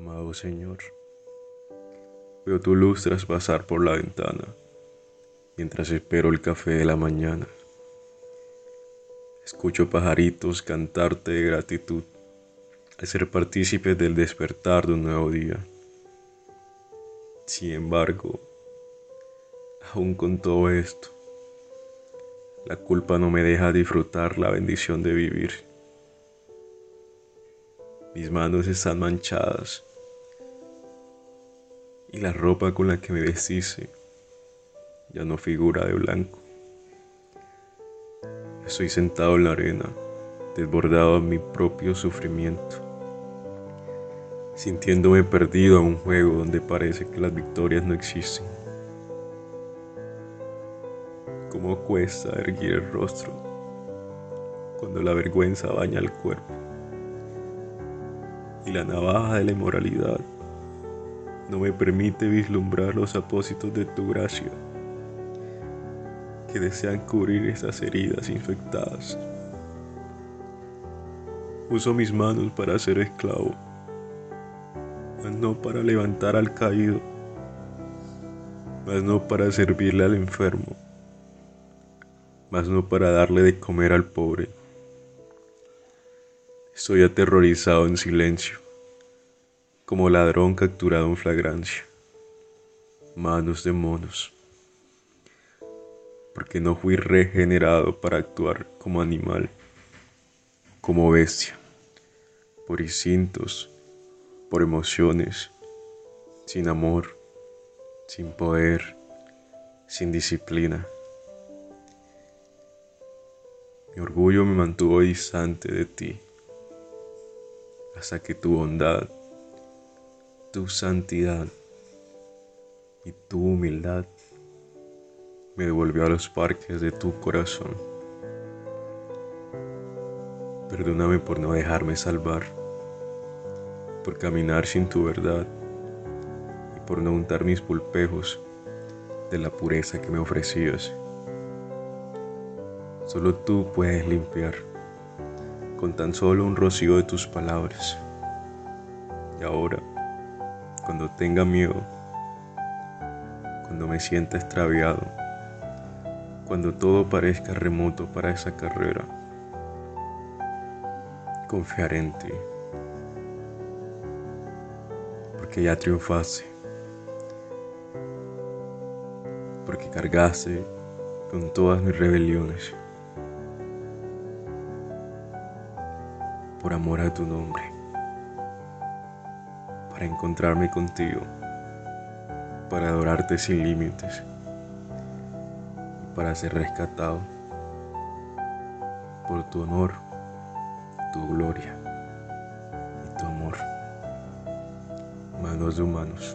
Amado Señor, veo tu luz traspasar por la ventana mientras espero el café de la mañana. Escucho pajaritos cantarte de gratitud al ser partícipes del despertar de un nuevo día. Sin embargo, aún con todo esto, la culpa no me deja disfrutar la bendición de vivir. Mis manos están manchadas y la ropa con la que me vestise ya no figura de blanco. Estoy sentado en la arena, desbordado a mi propio sufrimiento, sintiéndome perdido a un juego donde parece que las victorias no existen. ¿Cómo cuesta erguir el rostro cuando la vergüenza baña el cuerpo? Y la navaja de la inmoralidad no me permite vislumbrar los apósitos de tu gracia que desean cubrir esas heridas infectadas. Uso mis manos para ser esclavo, mas no para levantar al caído, mas no para servirle al enfermo, mas no para darle de comer al pobre. Estoy aterrorizado en silencio, como ladrón capturado en flagrancia. Manos de monos porque no fui regenerado para actuar como animal, como bestia, por instintos, por emociones, sin amor, sin poder, sin disciplina. Mi orgullo me mantuvo distante de ti, hasta que tu bondad, tu santidad y tu humildad me devolvió a los parques de tu corazón. Perdóname por no dejarme salvar, por caminar sin tu verdad y por no untar mis pulpejos de la pureza que me ofrecías. Solo tú puedes limpiar con tan solo un rocío de tus palabras. Y ahora, cuando tenga miedo, cuando me sienta extraviado, cuando todo parezca remoto para esa carrera. Confiar en ti, porque ya triunfaste, porque cargaste con todas mis rebeliones, por amor a tu nombre, para encontrarme contigo, para adorarte sin límites para ser rescatado por tu honor, tu gloria y tu amor. Manos de humanos.